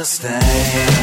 understand.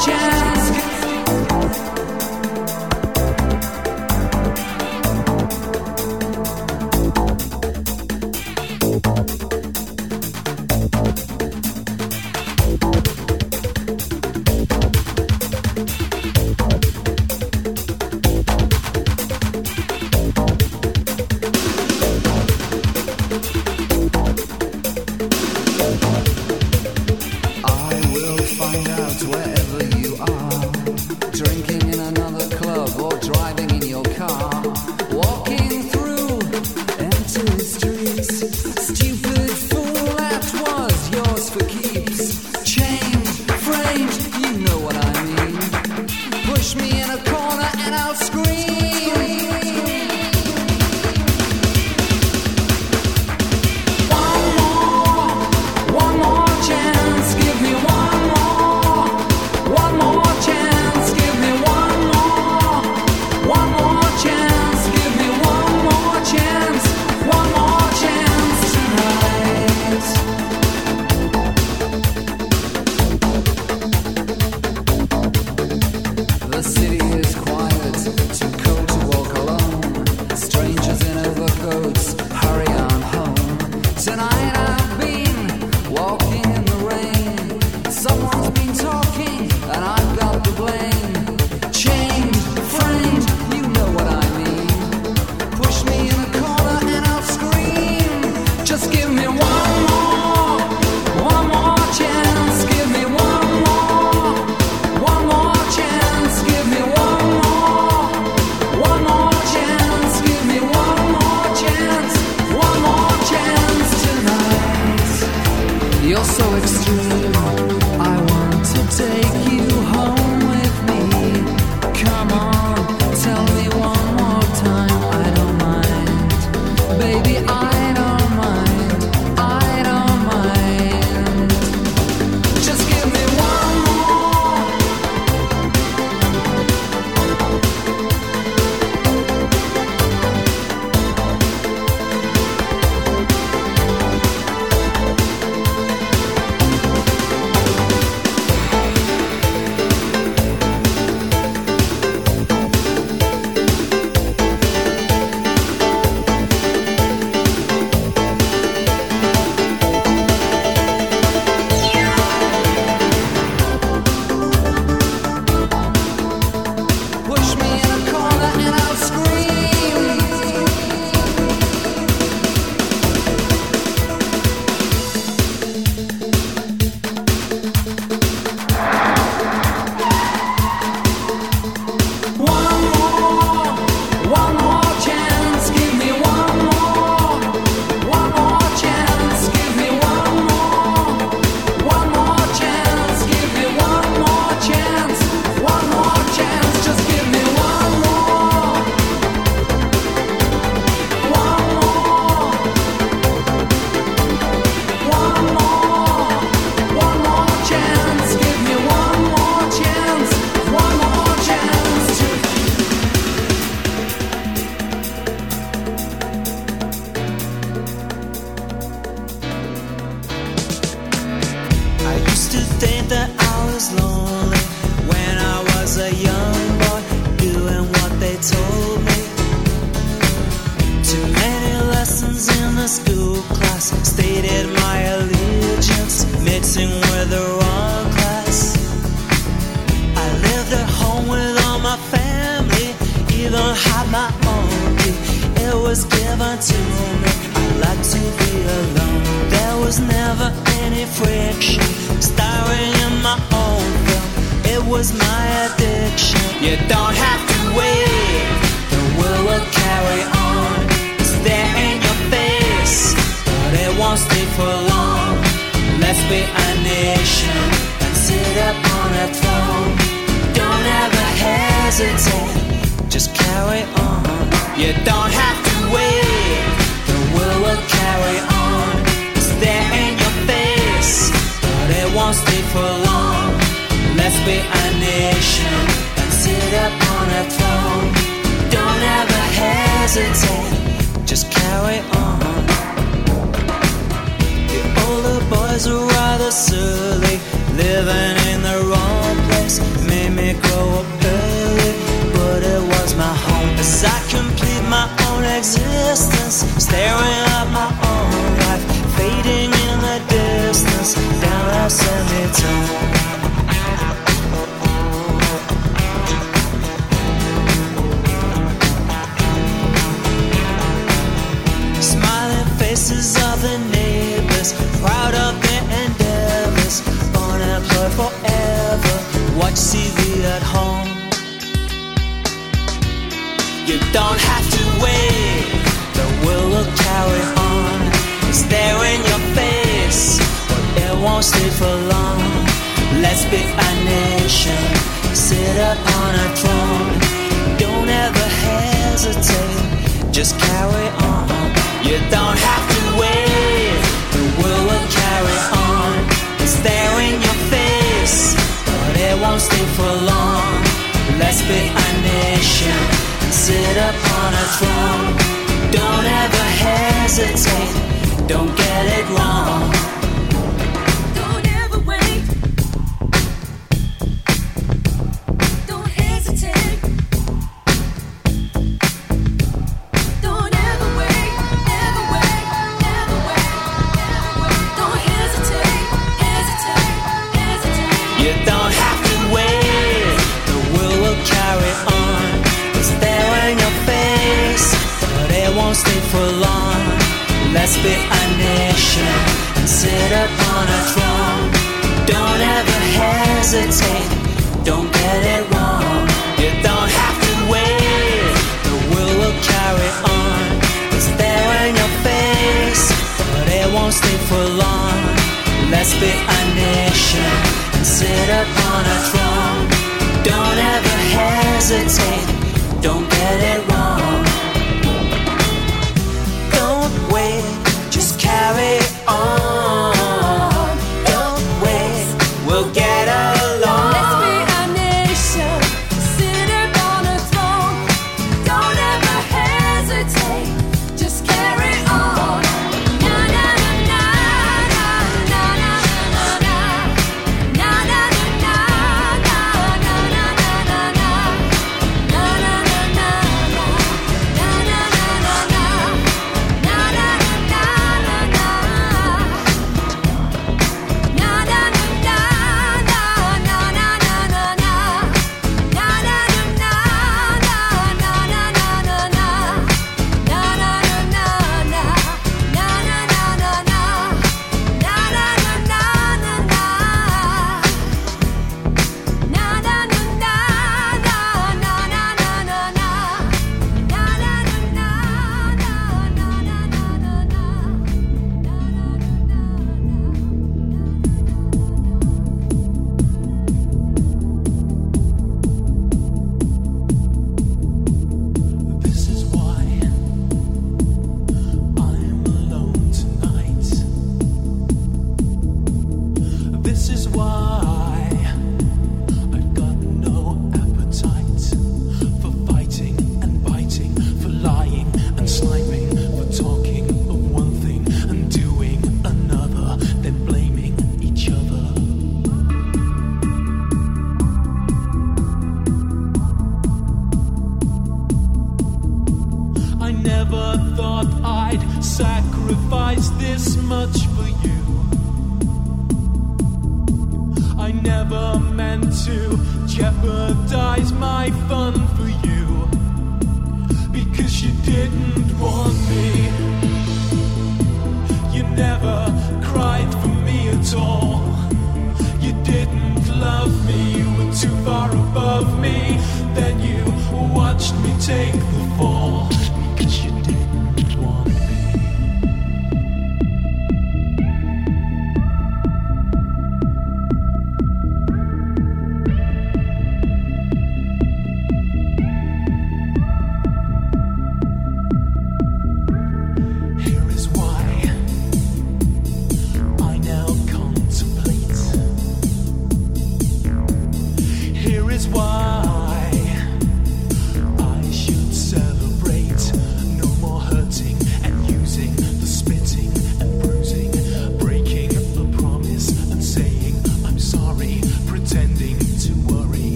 Chance. A nation and sit up on a throne. Don't ever hesitate, just carry on. The older boys are rather silly, living in the wrong place. Made me grow up early, but it was my home. As I complete my own existence, staring at my own life, fading in the distance. Faces of the neighbors, proud of their endeavors, unemployed forever. Watch TV at home. You don't have to wait, the world will carry on. It's there in your face, but it won't stay for long. Let's be a nation, sit up on a throne. Don't ever hesitate, just carry on. You don't have world will carry on. It's there in your face, but it won't stay for long. Let's be a nation, sit up on a throne. Don't ever hesitate, don't get it wrong. Let's be a nation and sit up on a throne. Don't ever hesitate, don't get it wrong. You don't have to wait, the world will carry on. It's there in your face, but it won't stay for long. Let's be a nation and sit up on a throne. Don't ever hesitate, don't get it wrong.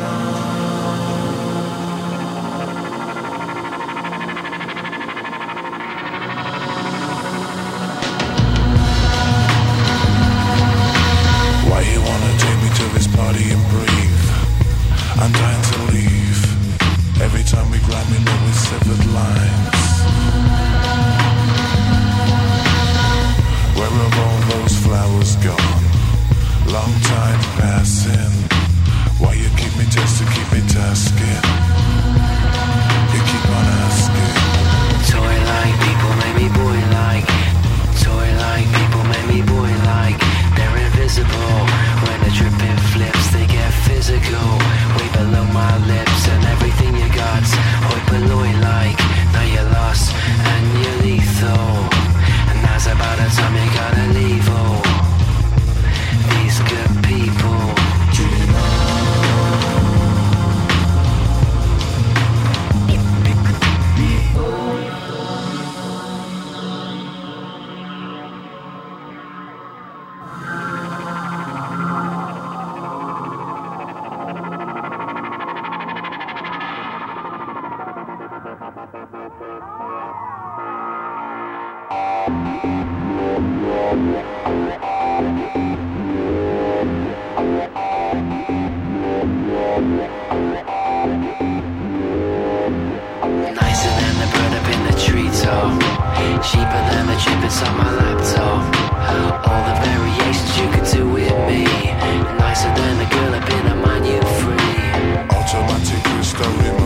Bye. Cheaper than the chip inside my laptop. All the variations you could do with me. Nicer than the girl up in a man you free. Automatic crystal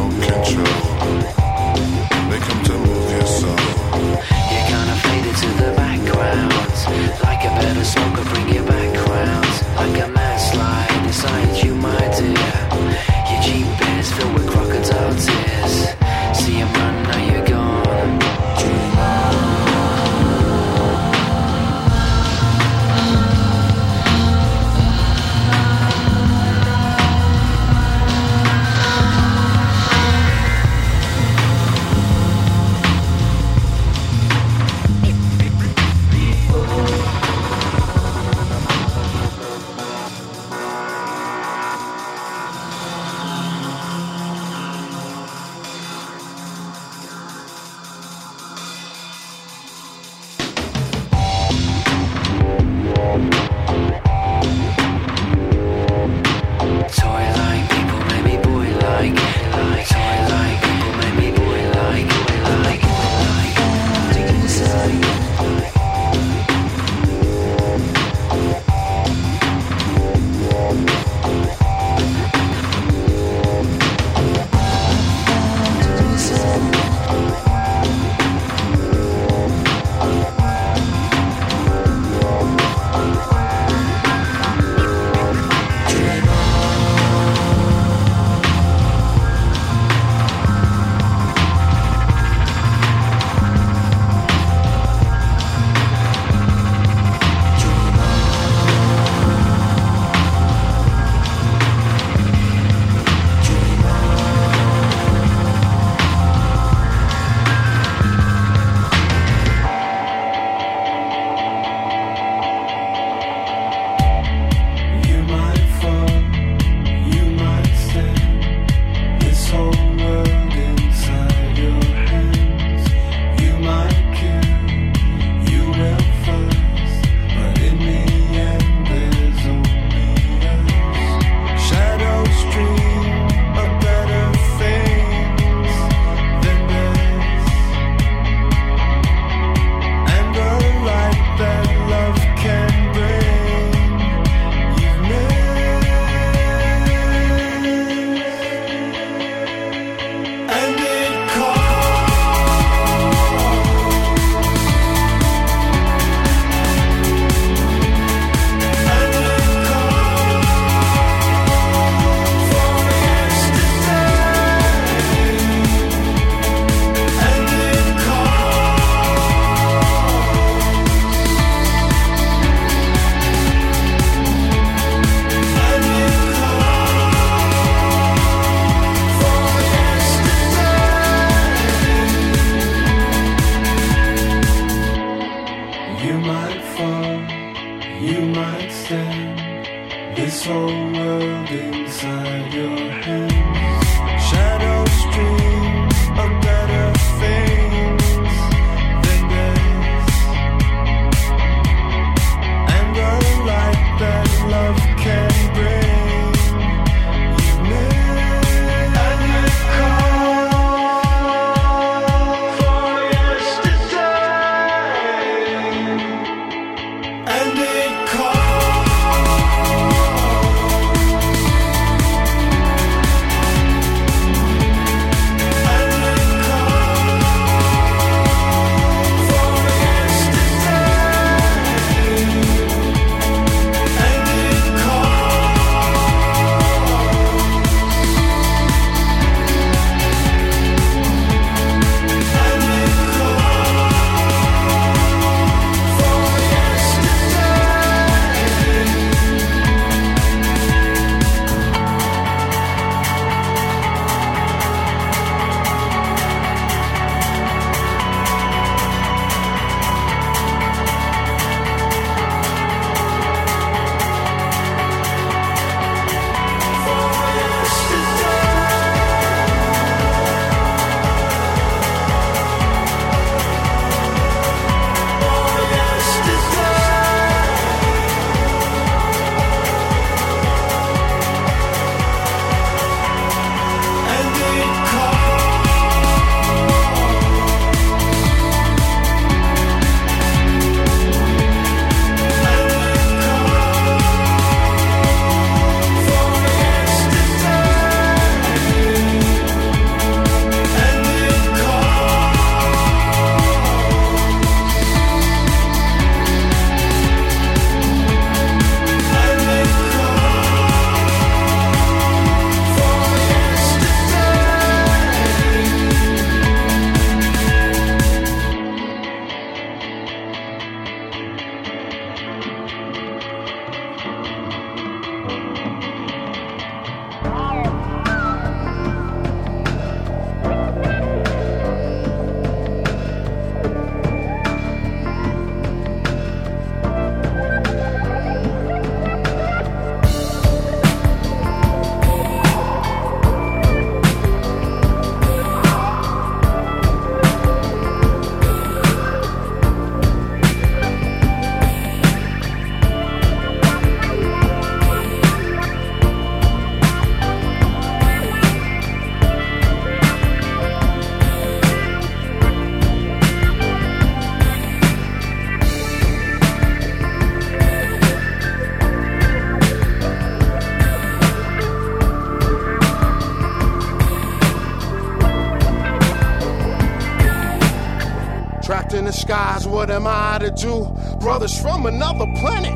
skies, what am I to do? Brothers from another planet,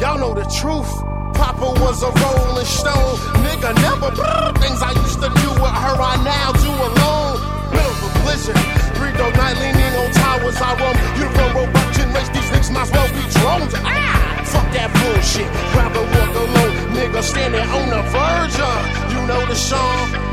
y'all know the truth. Papa was a rolling stone, nigga never things I used to do with her, I now do alone. Middle of a blizzard, three dog night leaning on towers. I roam, uniform robot generation, these niggas might as well be drones. Ah, fuck that bullshit, rather walk alone, nigga standing on the verge of, you know the song.